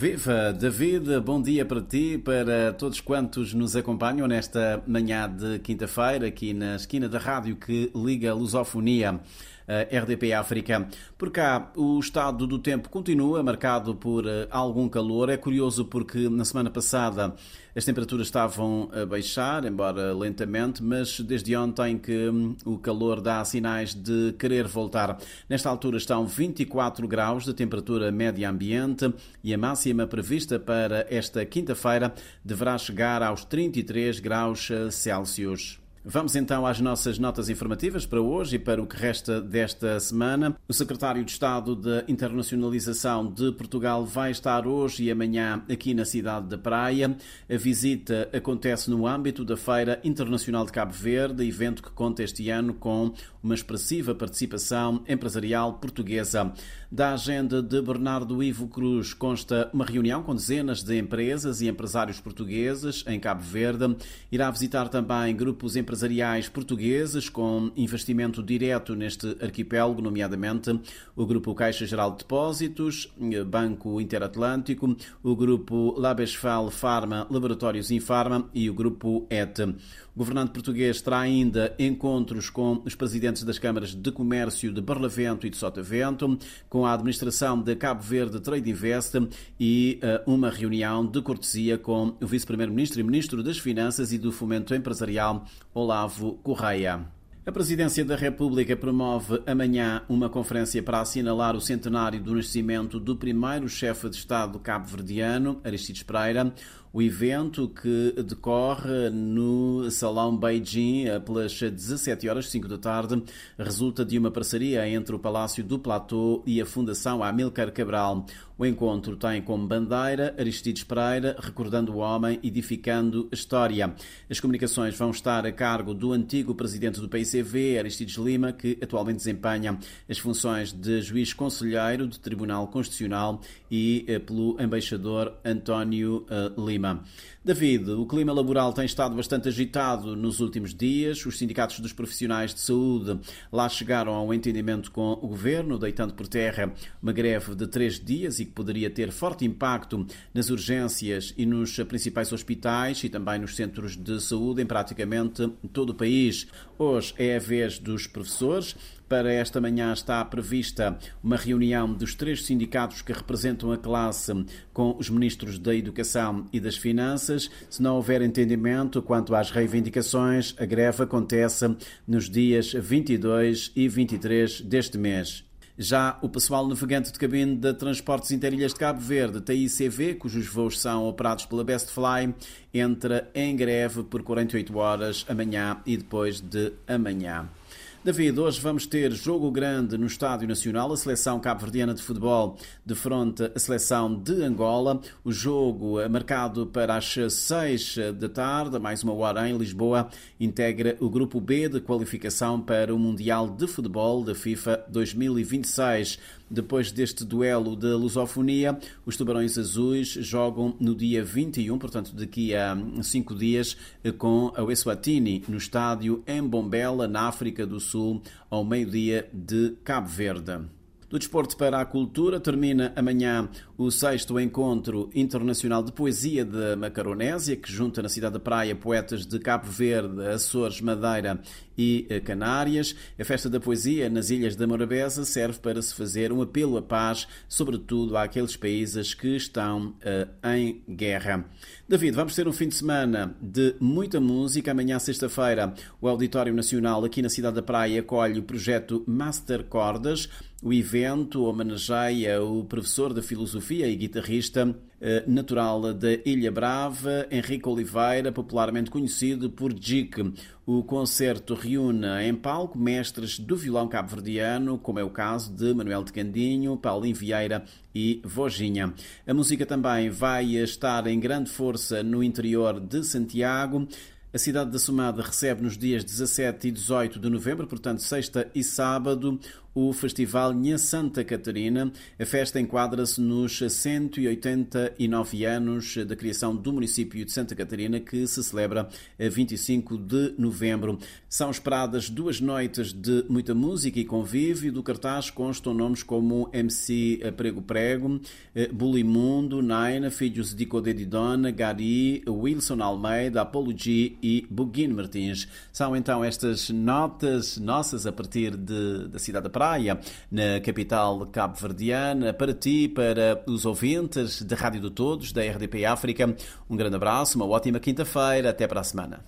Viva, David, bom dia para ti, para todos quantos nos acompanham nesta manhã de quinta-feira, aqui na esquina da rádio que liga a lusofonia. RDP África. Por cá, o estado do tempo continua marcado por eh, algum calor. É curioso porque na semana passada as temperaturas estavam a baixar, embora lentamente, mas desde ontem que hum, o calor dá sinais de querer voltar. Nesta altura estão 24 graus de temperatura média ambiente e a máxima prevista para esta quinta-feira deverá chegar aos 33 graus eh, Celsius. Vamos então às nossas notas informativas para hoje e para o que resta desta semana. O secretário de Estado de Internacionalização de Portugal vai estar hoje e amanhã aqui na cidade da Praia. A visita acontece no âmbito da Feira Internacional de Cabo Verde, evento que conta este ano com uma expressiva participação empresarial portuguesa. Da agenda de Bernardo Ivo Cruz consta uma reunião com dezenas de empresas e empresários portugueses em Cabo Verde. Irá visitar também grupos empresariais empresariais portugueses com investimento direto neste arquipélago, nomeadamente o Grupo Caixa Geral de Depósitos, Banco Interatlântico, o Grupo Labesfal Pharma, Laboratórios Infarma e o Grupo ET. O governante português terá ainda encontros com os presidentes das câmaras de comércio de Barlavento e de Sotavento, com a administração de Cabo Verde Trade Invest e uh, uma reunião de cortesia com o vice-primeiro-ministro e ministro das Finanças e do Fomento Empresarial, Olavo Correia. A Presidência da República promove amanhã uma conferência para assinalar o centenário do nascimento do primeiro chefe de Estado cabo-verdiano, Aristides Pereira. O evento que decorre no Salão Beijing pelas 17 horas 5 da tarde resulta de uma parceria entre o Palácio do Platô e a Fundação Amilcar Cabral. O encontro tem como bandeira Aristides Pereira, recordando o homem, edificando a história. As comunicações vão estar a cargo do antigo presidente do PICV, Aristides Lima, que atualmente desempenha as funções de juiz conselheiro do Tribunal Constitucional e eh, pelo embaixador António eh, Lima. David, o clima laboral tem estado bastante agitado nos últimos dias. Os sindicatos dos profissionais de saúde lá chegaram a um entendimento com o governo, deitando por terra uma greve de três dias e que poderia ter forte impacto nas urgências e nos principais hospitais e também nos centros de saúde em praticamente todo o país. Hoje é a vez dos professores. Para esta manhã está prevista uma reunião dos três sindicatos que representam a classe com os ministros da Educação e das Finanças. Se não houver entendimento quanto às reivindicações, a greve acontece nos dias 22 e 23 deste mês. Já o pessoal navegante de cabine da Transportes Interilhas de Cabo Verde, TICV, cujos voos são operados pela Bestfly, entra em greve por 48 horas amanhã e depois de amanhã. David, hoje vamos ter jogo grande no Estádio Nacional, a seleção cabo-verdiana de futebol defronta a seleção de Angola. O jogo é marcado para as 6 da tarde, mais uma hora em Lisboa, integra o grupo B de qualificação para o Mundial de Futebol da FIFA 2026. Depois deste duelo da lusofonia, os Tubarões Azuis jogam no dia 21, portanto daqui a cinco dias, com a Eswatini no estádio em Bombela, na África do Sul, ao meio-dia de Cabo Verde. Do desporto para a cultura, termina amanhã o sexto encontro internacional de poesia de Macaronésia, que junta na cidade da Praia poetas de Cabo Verde, Açores, Madeira e Canárias. A festa da poesia nas Ilhas da Morabeza serve para se fazer um apelo à paz, sobretudo àqueles países que estão uh, em guerra. David, vamos ter um fim de semana de muita música. Amanhã, sexta-feira, o Auditório Nacional aqui na cidade da Praia acolhe o projeto Master Cordas. O evento homenageia o professor de filosofia e guitarrista eh, natural da Ilha Brava, Henrique Oliveira, popularmente conhecido por Jique. O concerto reúne em palco mestres do violão cabo-verdiano, como é o caso de Manuel de Candinho, Paulinho Vieira e Vojinha. A música também vai estar em grande força no interior de Santiago. A cidade da Somada recebe nos dias 17 e 18 de novembro, portanto, sexta e sábado, o Festival Nha Santa Catarina. A festa enquadra-se nos 189 anos da criação do município de Santa Catarina, que se celebra a 25 de novembro. São esperadas duas noites de muita música e convívio. Do cartaz constam nomes como MC Prego Prego, Bulimundo, Naina, Filhos de Codedidona, Gari, Wilson Almeida, Apolo G e Buguino Martins. São então estas notas nossas a partir de, da cidade da Praia, na capital cabo-verdiana, para ti, para os ouvintes da Rádio de Todos, da RDP África. Um grande abraço, uma ótima quinta-feira, até para a semana.